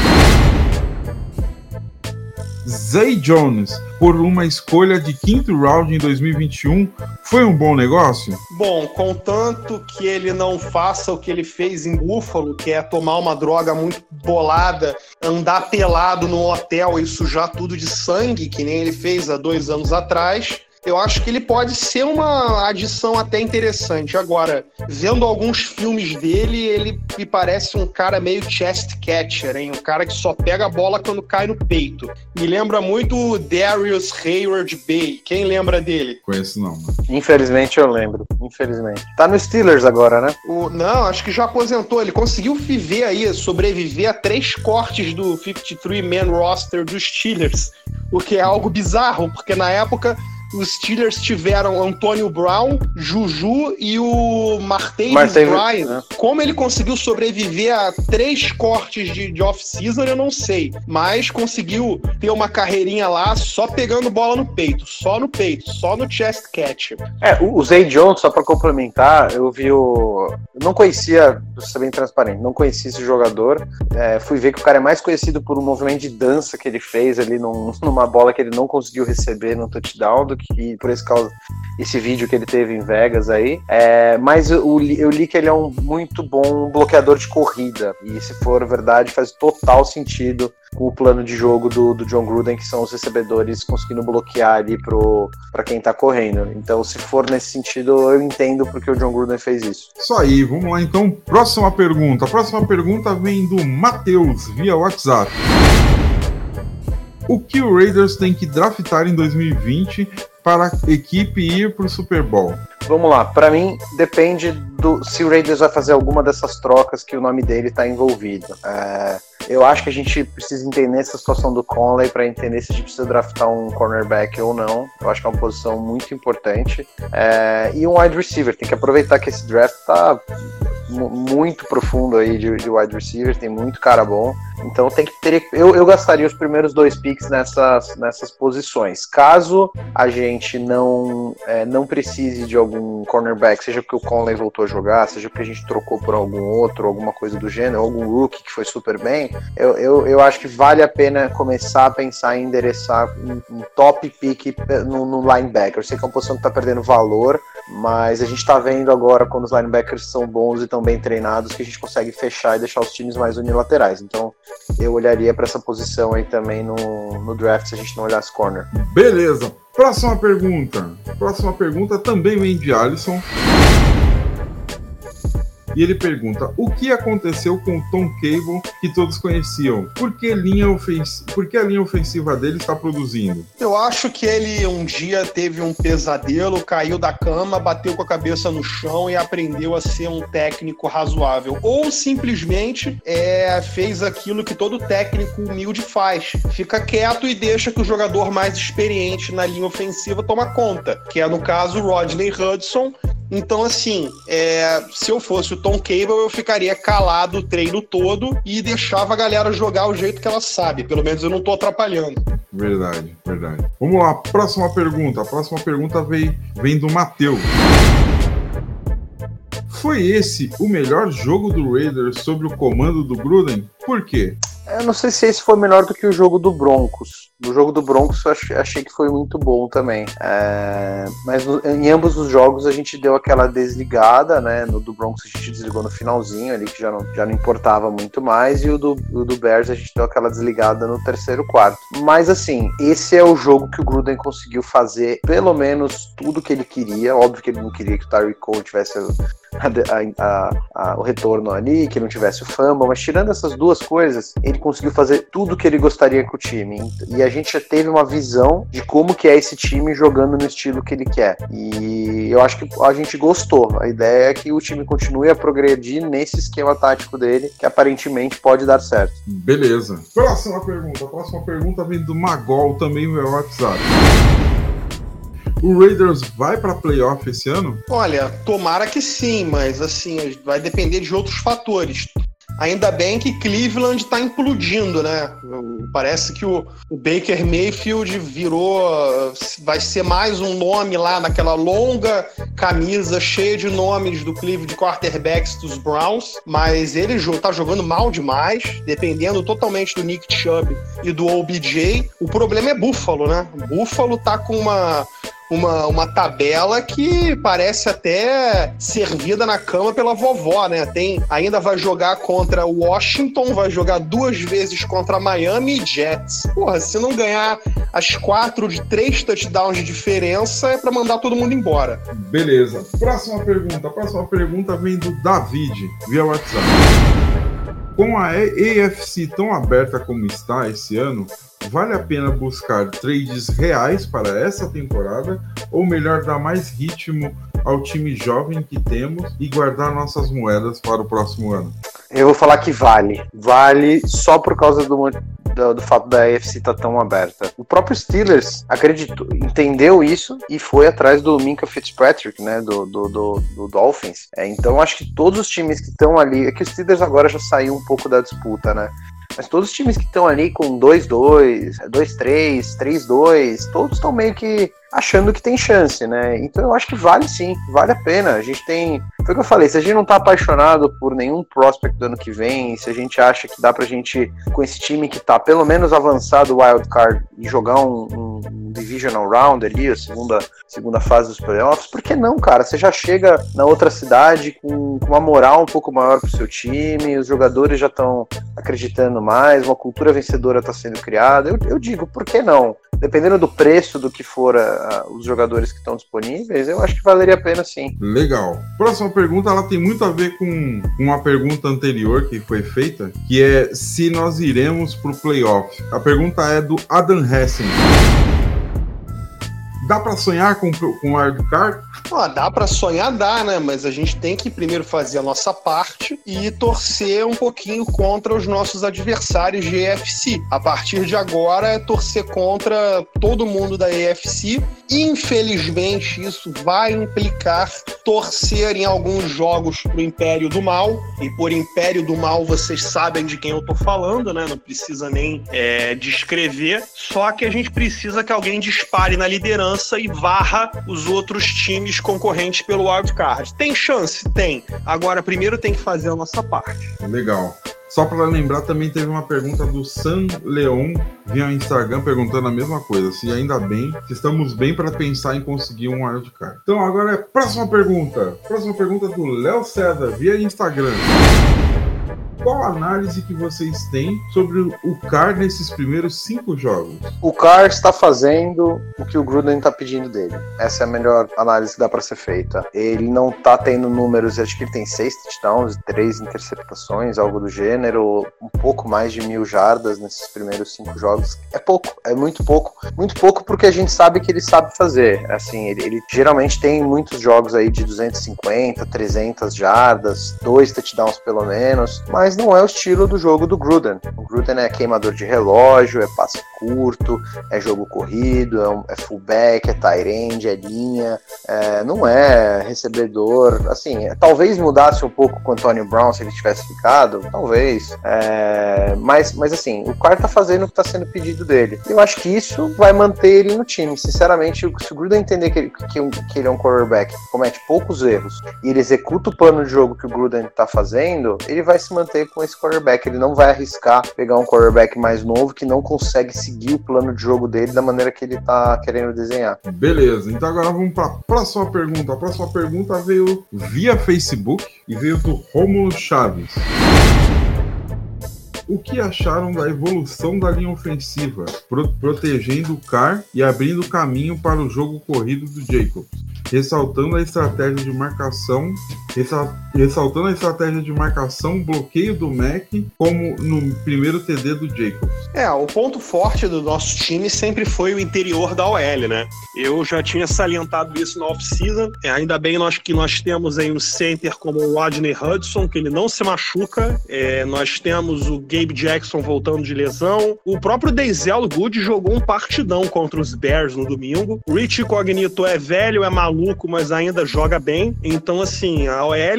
Zay Jones por uma escolha de quinto round em 2021 foi um bom negócio? Bom, contanto que ele não faça o que ele fez em Buffalo, que é tomar uma droga muito bolada, andar pelado no hotel e sujar tudo de sangue, que nem ele fez há dois anos atrás eu acho que ele pode ser uma adição até interessante. Agora, vendo alguns filmes dele, ele me parece um cara meio chest catcher, hein? Um cara que só pega a bola quando cai no peito. Me lembra muito o Darius Hayward Bay. Quem lembra dele? Conheço não. Mano. Infelizmente eu lembro. Infelizmente. Tá no Steelers agora, né? O, não, acho que já aposentou. Ele conseguiu viver aí, sobreviver a três cortes do 53-man roster dos Steelers. O que é algo bizarro, porque na época os Steelers tiveram Antônio Brown, Juju e o Martavis Martavis, Bryant. Né? Como ele conseguiu sobreviver a três cortes de, de off-season, eu não sei. Mas conseguiu ter uma carreirinha lá só pegando bola no peito, só no peito, só no chest catch. É, o Zay Jones, só para complementar, eu vi o. Eu não conhecia, pra ser bem transparente, não conhecia esse jogador. É, fui ver que o cara é mais conhecido por um movimento de dança que ele fez ali num, numa bola que ele não conseguiu receber no touchdown do que por esse causa esse vídeo que ele teve em Vegas aí. É, mas eu, eu li que ele é um muito bom bloqueador de corrida. E se for verdade, faz total sentido com o plano de jogo do, do John Gruden, que são os recebedores conseguindo bloquear ali para quem tá correndo. Então, se for nesse sentido, eu entendo porque o John Gruden fez isso. Isso aí, vamos lá então. Próxima pergunta. A próxima pergunta vem do Matheus, via WhatsApp. O que o Raiders tem que draftar em 2020 para a equipe ir para o Super Bowl? Vamos lá, para mim depende do se o Raiders vai fazer alguma dessas trocas que o nome dele está envolvido. É, eu acho que a gente precisa entender essa situação do Conley para entender se a gente precisa draftar um cornerback ou não. Eu acho que é uma posição muito importante. É, e um wide receiver, tem que aproveitar que esse draft tá muito profundo aí de, de, wide receiver, tem muito cara bom. Então tem que ter. Eu, eu gastaria os primeiros dois picks nessas, nessas posições. Caso a gente não, é, não precise de algum cornerback, seja porque o Conley voltou a jogar, seja porque a gente trocou por algum outro, alguma coisa do gênero, algum rookie que foi super bem, eu, eu, eu acho que vale a pena começar a pensar em endereçar um, um top pick no, no linebacker. Eu sei que é uma posição que está perdendo valor, mas a gente está vendo agora quando os linebackers são bons e estão bem treinados que a gente consegue fechar e deixar os times mais unilaterais. Então eu olharia para essa posição aí também no, no draft se a gente não olhasse corner. Beleza. Próxima pergunta. Próxima pergunta também vem de Alisson. E ele pergunta: o que aconteceu com o Tom Cable que todos conheciam? Por que, linha ofens... Por que a linha ofensiva dele está produzindo? Eu acho que ele um dia teve um pesadelo, caiu da cama, bateu com a cabeça no chão e aprendeu a ser um técnico razoável. Ou simplesmente é, fez aquilo que todo técnico humilde faz: fica quieto e deixa que o jogador mais experiente na linha ofensiva toma conta, que é no caso o Rodney Hudson, então, assim, é, se eu fosse o Tom Cable, eu ficaria calado o treino todo e deixava a galera jogar o jeito que ela sabe. Pelo menos eu não tô atrapalhando. Verdade, verdade. Vamos lá, próxima pergunta. A próxima pergunta vem, vem do Matheus. Foi esse o melhor jogo do Raiders sob o comando do Gruden? Por quê? Eu não sei se esse foi melhor do que o jogo do Broncos. No jogo do Broncos eu achei que foi muito bom também. É, mas em ambos os jogos a gente deu aquela desligada, né? No do Broncos a gente desligou no finalzinho ali, que já não, já não importava muito mais, e o do, o do Bears a gente deu aquela desligada no terceiro quarto. Mas assim, esse é o jogo que o Gruden conseguiu fazer pelo menos tudo que ele queria. Óbvio que ele não queria que o Tyreek Cole tivesse a, a, a, o retorno ali, que não tivesse o fumble, mas tirando essas duas coisas, ele conseguiu fazer tudo que ele gostaria com o time. E a gente já teve uma visão de como que é esse time jogando no estilo que ele quer. E eu acho que a gente gostou. A ideia é que o time continue a progredir nesse esquema tático dele, que aparentemente pode dar certo. Beleza. Próxima pergunta. A próxima pergunta vem do Magol, também meu WhatsApp. O Raiders vai para playoff esse ano? Olha, tomara que sim, mas assim, vai depender de outros fatores. Ainda bem que Cleveland está implodindo, né? Parece que o, Baker Mayfield virou. Vai ser mais um nome lá naquela longa camisa cheia de nomes do Cleveland quarterbacks dos Browns. Mas ele está jogando mal demais, dependendo totalmente do Nick Chubb e do OBJ. O problema é Buffalo, né? Buffalo tá com uma uma, uma tabela que parece até servida na cama pela vovó, né? Tem, ainda vai jogar contra Washington, vai jogar duas vezes contra Miami e Jets. Porra, se não ganhar as quatro de três touchdowns de diferença, é para mandar todo mundo embora. Beleza. Próxima pergunta. A próxima pergunta vem do David, via WhatsApp. Com a AFC tão aberta como está esse ano, vale a pena buscar trades reais para essa temporada? Ou melhor dar mais ritmo ao time jovem que temos e guardar nossas moedas para o próximo ano? Eu vou falar que vale. Vale só por causa do, do, do fato da AFC estar tá tão aberta. O próprio Steelers acreditou, entendeu isso e foi atrás do Minka Fitzpatrick, né, do, do, do, do Dolphins. É, então acho que todos os times que estão ali, é que o Steelers agora já saiu um pouco da disputa, né? Mas todos os times que estão ali com 2-2, 2-3, 3-2, todos estão meio que achando que tem chance, né? Então eu acho que vale sim, vale a pena. A gente tem. Foi o que eu falei, se a gente não tá apaixonado por nenhum prospect do ano que vem, se a gente acha que dá pra gente, com esse time que tá pelo menos avançado o wild card, e jogar um, um divisional round ali, a segunda, segunda fase dos playoffs, por que não, cara? Você já chega na outra cidade com, com uma moral um pouco maior pro seu time, os jogadores já estão acreditando mais, uma cultura vencedora tá sendo criada. Eu, eu digo, por que não? Dependendo do preço do que for os jogadores que estão disponíveis, eu acho que valeria a pena sim. Legal. Próxima pergunta, ela tem muito a ver com uma pergunta anterior que foi feita, que é se nós iremos para o playoff. A pergunta é do Adam Hessen. Dá para sonhar com, com o wildcard? Ah, dá para sonhar, dá, né? Mas a gente tem que primeiro fazer a nossa parte e torcer um pouquinho contra os nossos adversários de EFC. A partir de agora é torcer contra todo mundo da EFC. Infelizmente, isso vai implicar torcer em alguns jogos pro Império do Mal. E por Império do Mal, vocês sabem de quem eu tô falando, né? Não precisa nem é, descrever. Só que a gente precisa que alguém dispare na liderança e varra os outros times concorrentes pelo wildcard. Tem chance? Tem. Agora, primeiro tem que fazer a nossa parte. Legal. Só para lembrar, também teve uma pergunta do San Leon via Instagram perguntando a mesma coisa. Se ainda bem, se estamos bem para pensar em conseguir um wildcard. Então agora é próxima pergunta. Próxima pergunta do Léo César via Instagram qual análise que vocês têm sobre o Car nesses primeiros cinco jogos? O Car está fazendo o que o Gruden está pedindo dele. Essa é a melhor análise que dá para ser feita. Ele não está tendo números, acho que ele tem seis touchdowns, três interceptações, algo do gênero, um pouco mais de mil jardas nesses primeiros cinco jogos. É pouco, é muito pouco. Muito pouco porque a gente sabe que ele sabe fazer. Assim, ele, ele geralmente tem muitos jogos aí de 250, 300 jardas, dois touchdowns pelo menos, mas mas não é o estilo do jogo do Gruden. O Gruden é queimador de relógio, é passe curto, é jogo corrido, é, um, é fullback, é tight end, é linha, é, não é recebedor. Assim, talvez mudasse um pouco com o Antonio Brown se ele tivesse ficado, talvez. É, mas, mas assim, o cara tá fazendo o que tá sendo pedido dele. Eu acho que isso vai manter ele no time. Sinceramente, se o Gruden entender que ele, que, que ele é um quarterback comete poucos erros e ele executa o plano de jogo que o Gruden tá fazendo, ele vai se manter com esse quarterback. Ele não vai arriscar pegar um quarterback mais novo que não consegue seguir o plano de jogo dele da maneira que ele tá querendo desenhar. Beleza, então agora vamos para a próxima pergunta. A próxima pergunta veio via Facebook e veio do Romulo Chaves o que acharam da evolução da linha ofensiva, pro protegendo o Carr e abrindo caminho para o jogo corrido do Jacobs, ressaltando a estratégia de marcação ressaltando a estratégia de marcação, bloqueio do Mac, como no primeiro TD do Jacobs. É, o ponto forte do nosso time sempre foi o interior da OL, né? Eu já tinha salientado isso na off-season. É, ainda bem nós, que nós temos aí um center como o Rodney Hudson, que ele não se machuca. É, nós temos o Gabe Jackson voltando de lesão. O próprio Denzel Good jogou um partidão contra os Bears no domingo. Rich Cognito é velho, é maluco, mas ainda joga bem. Então, assim, a OL é,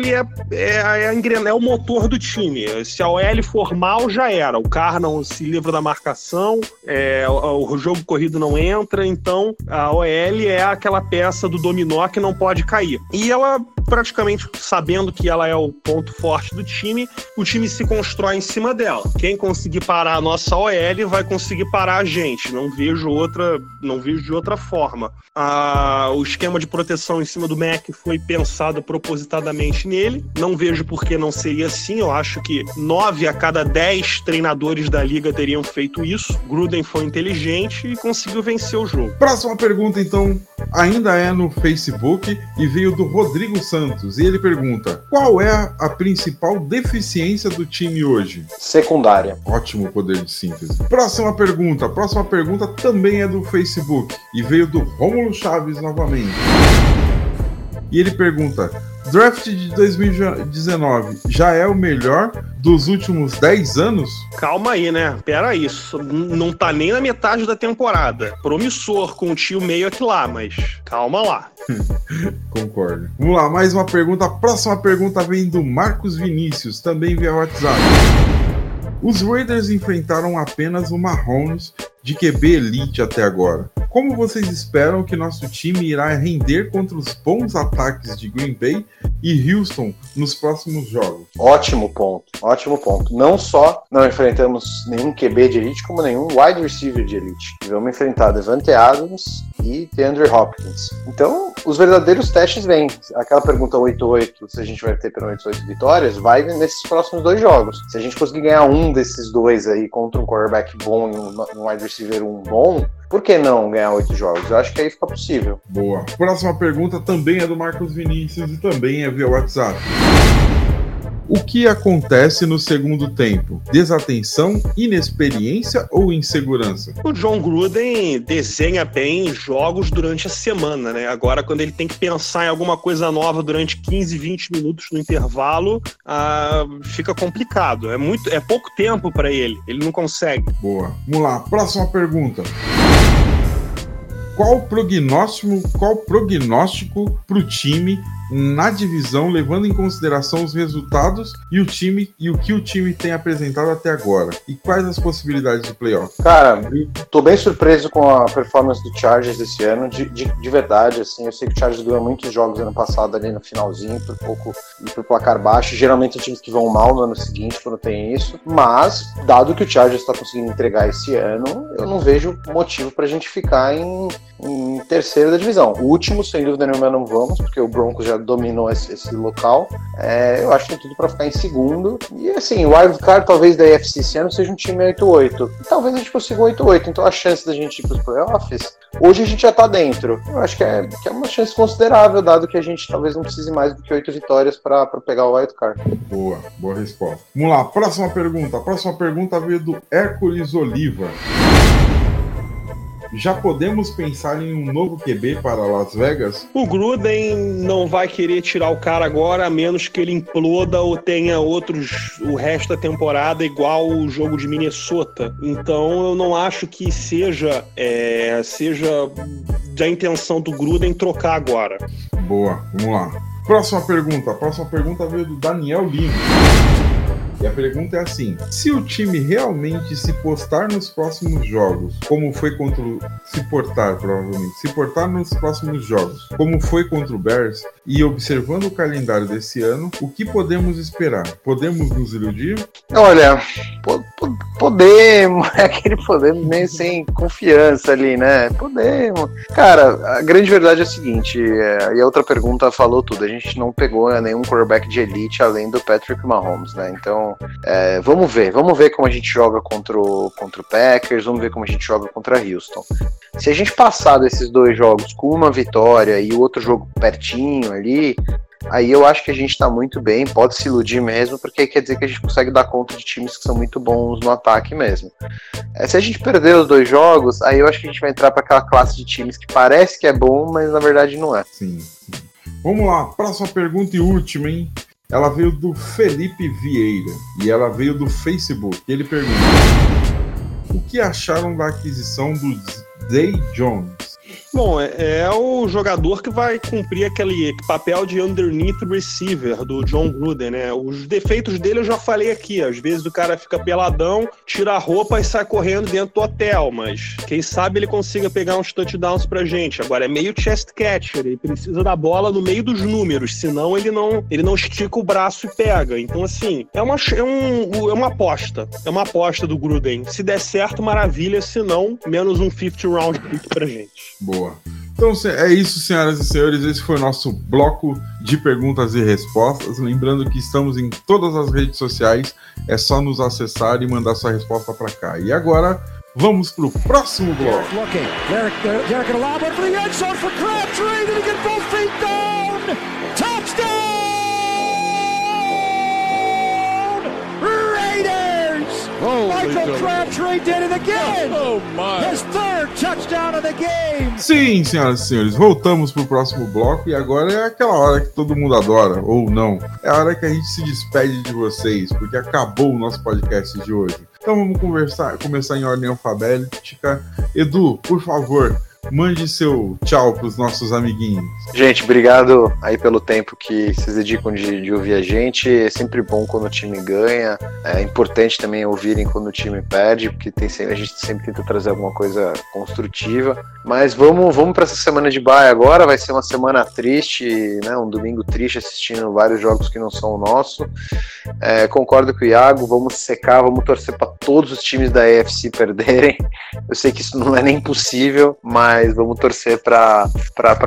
é, é, é, o motor do time. Se a OL for mal, já era. O Car não se livra da marcação, é, o, o, jogo corrido não entra, então a OL é aquela peça do dominó que não pode cair. E ela praticamente sabendo que ela é o ponto forte do time, o time se constrói em cima dela. Quem conseguir parar a nossa OL vai conseguir parar a gente. Não vejo outra, não vejo de outra forma. Ah, o esquema de proteção em cima do Mac foi pensado propositadamente nele. Não vejo por que não seria assim. Eu acho que nove a cada dez treinadores da liga teriam feito isso. Gruden foi inteligente e conseguiu vencer o jogo. Próxima pergunta, então, ainda é no Facebook e veio do Rodrigo Santos. E ele pergunta: qual é a principal deficiência do time hoje? Secundária. Ótimo poder de síntese. Próxima pergunta. Próxima pergunta também é do Facebook e veio do Rômulo Chaves novamente. E ele pergunta: draft de 2019 já é o melhor dos últimos 10 anos? Calma aí, né? Pera isso. Não tá nem na metade da temporada. Promissor com o tio meio aqui lá, mas calma lá. Concordo. Vamos lá, mais uma pergunta. A próxima pergunta vem do Marcos Vinícius, também via WhatsApp. Os Raiders enfrentaram apenas o Mahomes de QB Elite até agora. Como vocês esperam que nosso time irá render contra os bons ataques de Green Bay e Houston nos próximos jogos? Ótimo ponto, ótimo ponto. Não só não enfrentamos nenhum QB de elite, como nenhum wide receiver de elite. Vamos enfrentar Devante Adams e DeAndre Hopkins. Então, os verdadeiros testes vêm. Aquela pergunta 8-8, se a gente vai ter pelo menos 8 vitórias, vai nesses próximos dois jogos. Se a gente conseguir ganhar um desses dois aí contra um quarterback bom e um wide receiver um bom, por que não ganhar oito jogos? Eu acho que aí fica possível. Boa. Próxima pergunta também é do Marcos Vinícius e também é via WhatsApp. o que acontece no segundo tempo? Desatenção, inexperiência ou insegurança? O John Gruden desenha bem jogos durante a semana, né? Agora, quando ele tem que pensar em alguma coisa nova durante 15, 20 minutos no intervalo, ah, fica complicado. É muito, é pouco tempo para ele. Ele não consegue. Boa. Vamos lá. Próxima pergunta qual prognóstico, qual prognóstico para o time na divisão, levando em consideração os resultados e o time e o que o time tem apresentado até agora. E quais as possibilidades de playoff? Cara, tô bem surpreso com a performance do Chargers esse ano, de, de, de verdade, assim, eu sei que o Chargers ganhou muitos jogos ano passado ali no finalzinho, por pouco e por placar baixo, geralmente times que vão mal no ano seguinte quando tem isso, mas, dado que o Chargers está conseguindo entregar esse ano, eu não vejo motivo pra gente ficar em, em terceiro da divisão. O último, sem dúvida nenhuma, não vamos, porque o Broncos já dominou esse, esse local. É, eu acho que tem tudo para ficar em segundo. E assim, o wildcard talvez da AFC esse ano seja um time 8-8. Talvez a gente consiga um 8-8. Então a chance da gente ir para os playoffs, hoje a gente já está dentro. Eu acho que é, que é uma chance considerável, dado que a gente talvez não precise mais do que 8 vitórias para pegar o wildcard. Boa, boa resposta. Vamos lá, próxima pergunta. A próxima pergunta veio do Hércules Oliva. Já podemos pensar em um novo QB para Las Vegas? O Gruden não vai querer tirar o cara agora, a menos que ele imploda ou tenha outros o resto da temporada igual o jogo de Minnesota. Então eu não acho que seja é, seja da intenção do Gruden trocar agora. Boa, vamos lá. Próxima pergunta. A próxima pergunta veio do Daniel Lima. E a pergunta é assim: se o time realmente se postar nos próximos jogos, como foi contra o. Se portar, provavelmente. Se portar nos próximos jogos, como foi contra o Bears, e observando o calendário desse ano, o que podemos esperar? Podemos nos iludir? Olha, podemos. É aquele podemos meio sem confiança ali, né? Podemos. Cara, a grande verdade é a seguinte: é, e a outra pergunta falou tudo. A gente não pegou nenhum quarterback de elite além do Patrick Mahomes, né? Então é, vamos ver, vamos ver como a gente joga contra o, contra o Packers, vamos ver como a gente joga contra Houston. Se a gente passar desses dois jogos com uma vitória e o outro jogo pertinho ali, aí eu acho que a gente está muito bem, pode se iludir mesmo, porque quer dizer que a gente consegue dar conta de times que são muito bons no ataque mesmo. É, se a gente perder os dois jogos, aí eu acho que a gente vai entrar para aquela classe de times que parece que é bom, mas na verdade não é. Sim. sim. Vamos lá, próxima pergunta e última, hein? Ela veio do Felipe Vieira e ela veio do Facebook. Ele pergunta: O que acharam da aquisição do Zay Jones? Bom, é, é, o jogador que vai cumprir aquele papel de underneath receiver do John Gruden, né? Os defeitos dele eu já falei aqui. Às vezes o cara fica peladão, tira a roupa e sai correndo dentro do hotel, mas quem sabe ele consiga pegar uns touchdowns pra gente. Agora é meio chest catcher, ele precisa da bola no meio dos números, senão ele não, ele não estica o braço e pega. Então, assim, é uma, é, um, é uma aposta. É uma aposta do Gruden. Se der certo, maravilha, se não, menos um 50 round pick pra gente. Boa. Então é isso, senhoras e senhores. Esse foi o nosso bloco de perguntas e respostas. Lembrando que estamos em todas as redes sociais. É só nos acessar e mandar sua resposta para cá. E agora vamos para o próximo bloco. Michael Crabtree did it again. Oh, my. His third touchdown of the game. Sim, senhoras e senhores, voltamos pro próximo bloco e agora é aquela hora que todo mundo adora, ou não. É a hora que a gente se despede de vocês, porque acabou o nosso podcast de hoje. Então vamos conversar, começar em ordem alfabética. Edu, por favor, mande seu tchau para os nossos amiguinhos. Gente, obrigado aí pelo tempo que vocês dedicam de, de, ouvir a gente. É sempre bom quando o time ganha. É importante também ouvirem quando o time perde, porque tem sempre, a gente sempre tenta trazer alguma coisa construtiva. Mas vamos, vamos para essa semana de baia agora. Vai ser uma semana triste, né? Um domingo triste assistindo vários jogos que não são o nosso. É, concordo com o Iago. Vamos secar, vamos torcer para todos os times da EFC perderem. Eu sei que isso não é nem possível, mas mas vamos torcer para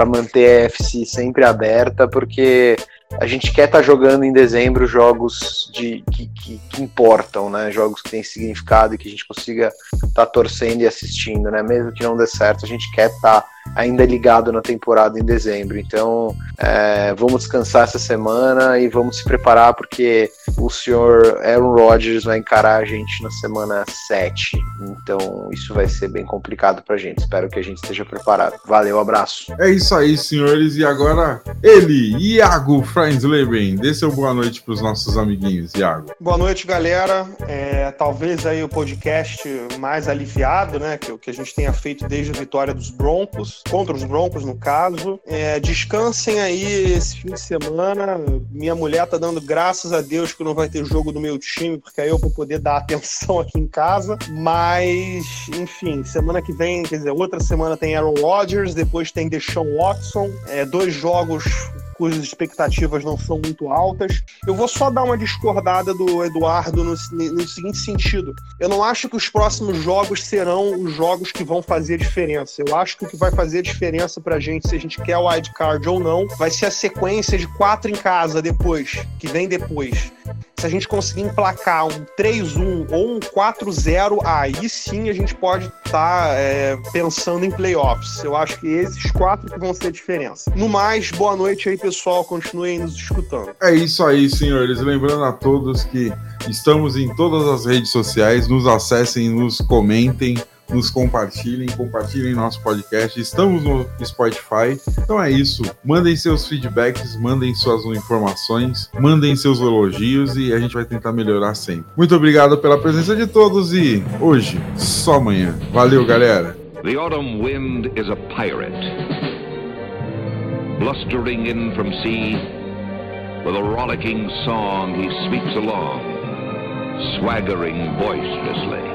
manter a FC sempre aberta, porque a gente quer estar tá jogando em dezembro jogos de, que, que, que, importam, né? Jogos que têm significado e que a gente consiga estar tá torcendo e assistindo, né? Mesmo que não dê certo, a gente quer estar tá ainda ligado na temporada em dezembro. Então, é, vamos descansar essa semana e vamos se preparar porque o senhor Aaron Rodgers vai encarar a gente na semana 7. Então, isso vai ser bem complicado pra gente. Espero que a gente esteja preparado. Valeu, abraço. É isso aí, senhores. E agora, ele, Iago Freinsleben. Dê seu boa noite pros nossos amiguinhos, Iago. Boa noite, galera. É, talvez aí o podcast mais aliviado, né? Que, que a gente tenha feito desde a vitória dos Broncos, contra os Broncos, no caso. É, descansem aí esse fim de semana. Minha mulher tá dando graças a Deus que não vai ter jogo do meu time, porque aí eu vou poder dar atenção aqui em casa. Mas, enfim, semana que vem, quer dizer, outra semana tem Aaron Rodgers, depois tem Deshaun Watson. É, dois jogos cujas expectativas não são muito altas. Eu vou só dar uma discordada do Eduardo no, no, seguinte sentido. Eu não acho que os próximos jogos serão os jogos que vão fazer diferença. Eu acho que o que vai fazer diferença pra gente, se a gente quer o wild card ou não, vai ser a sequência de quatro em casa depois, que vem depois. Se a gente conseguir emplacar um 3-1 ou um 4-0, aí sim a gente pode estar tá, é, pensando em playoffs. Eu acho que esses quatro que vão ser a diferença. No mais, boa noite aí, pessoal. Continuem nos escutando. É isso aí, senhores. Lembrando a todos que estamos em todas as redes sociais. Nos acessem, nos comentem nos compartilhem, compartilhem nosso podcast. Estamos no Spotify. Então é isso. Mandem seus feedbacks, mandem suas informações, mandem seus elogios e a gente vai tentar melhorar sempre. Muito obrigado pela presença de todos e hoje, só amanhã. Valeu, galera. The autumn wind is a pirate, blustering in from sea, with a rollicking song he sweeps along, swaggering boisterously.